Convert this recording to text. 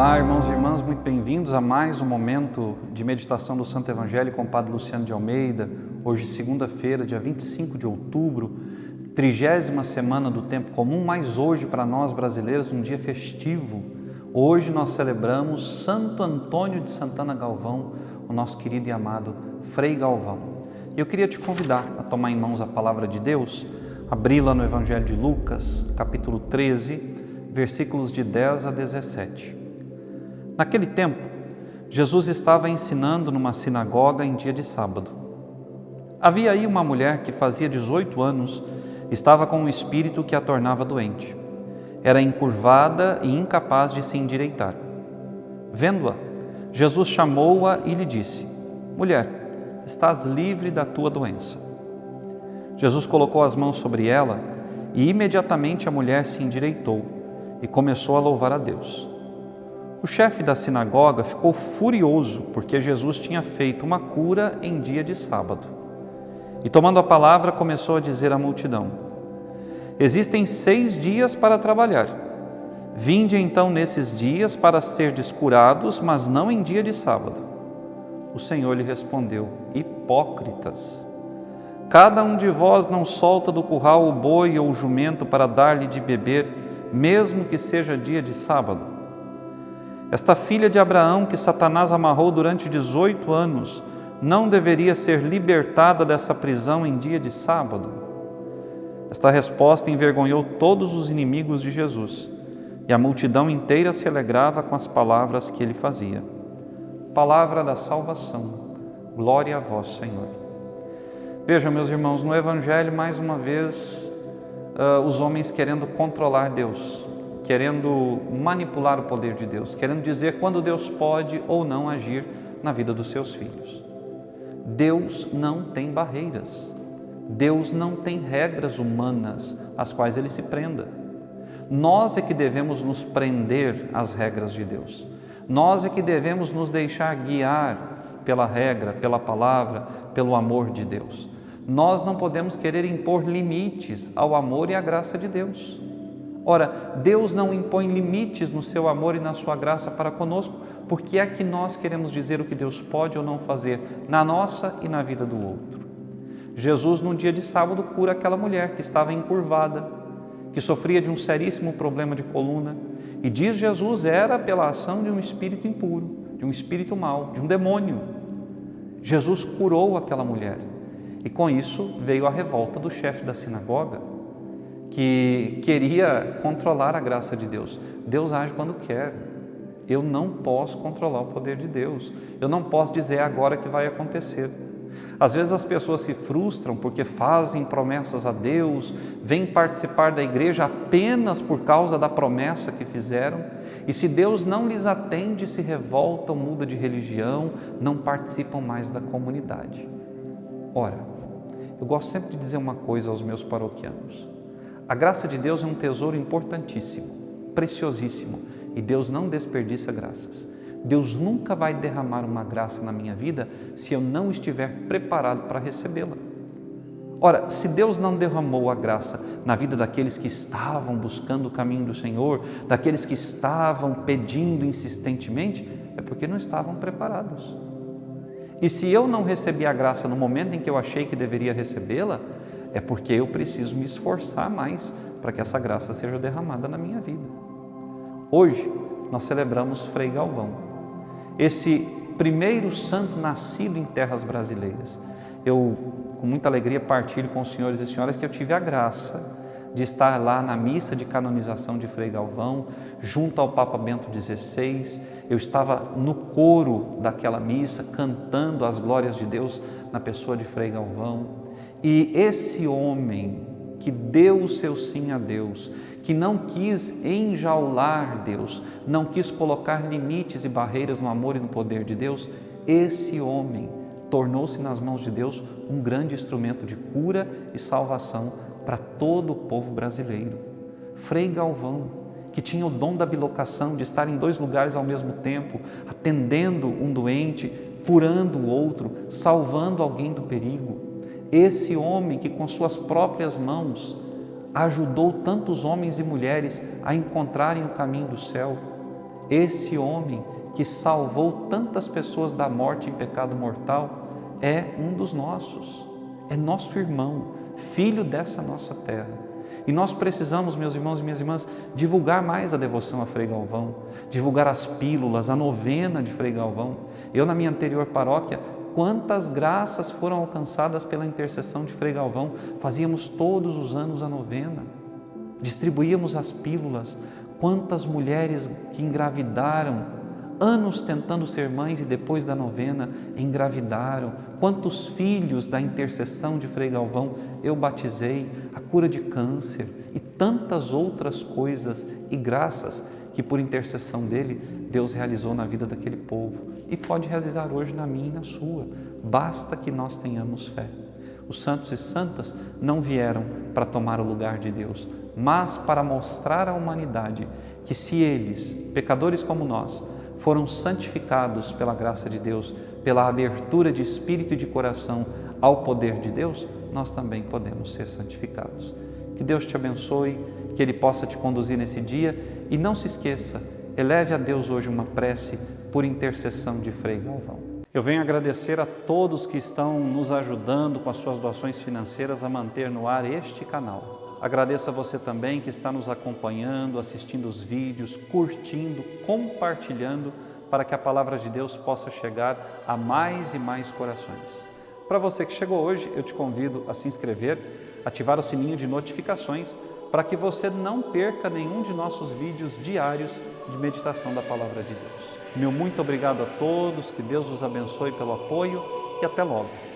Olá, irmãos e irmãs, muito bem-vindos a mais um momento de meditação do Santo Evangelho com o Padre Luciano de Almeida. Hoje, segunda-feira, dia 25 de outubro, trigésima semana do tempo comum, mas hoje para nós brasileiros um dia festivo. Hoje nós celebramos Santo Antônio de Santana Galvão, o nosso querido e amado Frei Galvão. Eu queria te convidar a tomar em mãos a palavra de Deus, abri-la no Evangelho de Lucas, capítulo 13, versículos de 10 a 17. Naquele tempo, Jesus estava ensinando numa sinagoga em dia de sábado. Havia aí uma mulher que fazia 18 anos, estava com um espírito que a tornava doente. Era encurvada e incapaz de se endireitar. Vendo-a, Jesus chamou-a e lhe disse: Mulher, estás livre da tua doença. Jesus colocou as mãos sobre ela e imediatamente a mulher se endireitou e começou a louvar a Deus. O chefe da sinagoga ficou furioso porque Jesus tinha feito uma cura em dia de sábado. E tomando a palavra, começou a dizer à multidão: Existem seis dias para trabalhar. Vinde então nesses dias para ser descurados, mas não em dia de sábado. O Senhor lhe respondeu: Hipócritas! Cada um de vós não solta do curral o boi ou o jumento para dar-lhe de beber mesmo que seja dia de sábado. Esta filha de Abraão, que Satanás amarrou durante 18 anos, não deveria ser libertada dessa prisão em dia de sábado? Esta resposta envergonhou todos os inimigos de Jesus e a multidão inteira se alegrava com as palavras que ele fazia. Palavra da salvação. Glória a vós, Senhor. Vejam, meus irmãos, no Evangelho, mais uma vez, uh, os homens querendo controlar Deus, querendo manipular o poder de Deus, querendo dizer quando Deus pode ou não agir na vida dos seus filhos. Deus não tem barreiras. Deus não tem regras humanas às quais ele se prenda. Nós é que devemos nos prender às regras de Deus. Nós é que devemos nos deixar guiar pela regra, pela palavra, pelo amor de Deus. Nós não podemos querer impor limites ao amor e à graça de Deus. Ora, Deus não impõe limites no seu amor e na sua graça para conosco, porque é que nós queremos dizer o que Deus pode ou não fazer na nossa e na vida do outro. Jesus, num dia de sábado, cura aquela mulher que estava encurvada, que sofria de um seríssimo problema de coluna, e diz Jesus era pela ação de um espírito impuro, de um espírito mau, de um demônio. Jesus curou aquela mulher. E com isso veio a revolta do chefe da sinagoga, que queria controlar a graça de Deus. Deus age quando quer. Eu não posso controlar o poder de Deus. Eu não posso dizer agora que vai acontecer. Às vezes as pessoas se frustram porque fazem promessas a Deus, vêm participar da igreja apenas por causa da promessa que fizeram, e se Deus não lhes atende, se revoltam, mudam de religião, não participam mais da comunidade. Ora, eu gosto sempre de dizer uma coisa aos meus paroquianos. A graça de Deus é um tesouro importantíssimo, preciosíssimo, e Deus não desperdiça graças. Deus nunca vai derramar uma graça na minha vida se eu não estiver preparado para recebê-la. Ora, se Deus não derramou a graça na vida daqueles que estavam buscando o caminho do Senhor, daqueles que estavam pedindo insistentemente, é porque não estavam preparados. E se eu não recebi a graça no momento em que eu achei que deveria recebê-la, é porque eu preciso me esforçar mais para que essa graça seja derramada na minha vida. Hoje nós celebramos Frei Galvão, esse primeiro santo nascido em terras brasileiras. Eu, com muita alegria, partilho com os senhores e senhoras que eu tive a graça de estar lá na missa de canonização de Frei Galvão, junto ao Papa Bento XVI. Eu estava no coro daquela missa, cantando as glórias de Deus na pessoa de Frei Galvão. E esse homem que deu o seu sim a Deus, que não quis enjaular Deus, não quis colocar limites e barreiras no amor e no poder de Deus, esse homem tornou-se nas mãos de Deus um grande instrumento de cura e salvação para todo o povo brasileiro. Frei Galvão, que tinha o dom da bilocação, de estar em dois lugares ao mesmo tempo, atendendo um doente, curando o outro, salvando alguém do perigo. Esse homem que com suas próprias mãos ajudou tantos homens e mulheres a encontrarem o caminho do céu. esse homem que salvou tantas pessoas da morte em pecado mortal é um dos nossos, é nosso irmão, filho dessa nossa terra. E nós precisamos, meus irmãos e minhas irmãs, divulgar mais a devoção a Frei Galvão, divulgar as pílulas, a novena de Frei Galvão. Eu, na minha anterior paróquia, quantas graças foram alcançadas pela intercessão de Frei Galvão, fazíamos todos os anos a novena, distribuíamos as pílulas, quantas mulheres que engravidaram anos tentando ser mães e depois da novena engravidaram. Quantos filhos da intercessão de Frei Galvão eu batizei, a cura de câncer e tantas outras coisas e graças que por intercessão dele Deus realizou na vida daquele povo e pode realizar hoje na minha e na sua. Basta que nós tenhamos fé. Os santos e santas não vieram para tomar o lugar de Deus, mas para mostrar à humanidade que se eles, pecadores como nós, foram santificados pela graça de Deus, pela abertura de espírito e de coração ao poder de Deus, nós também podemos ser santificados. Que Deus te abençoe, que Ele possa te conduzir nesse dia e não se esqueça, eleve a Deus hoje uma prece por intercessão de Frei Galvão. Eu venho agradecer a todos que estão nos ajudando com as suas doações financeiras a manter no ar este canal. Agradeço a você também que está nos acompanhando, assistindo os vídeos, curtindo, compartilhando, para que a palavra de Deus possa chegar a mais e mais corações. Para você que chegou hoje, eu te convido a se inscrever, ativar o sininho de notificações, para que você não perca nenhum de nossos vídeos diários de meditação da palavra de Deus. Meu muito obrigado a todos, que Deus os abençoe pelo apoio e até logo.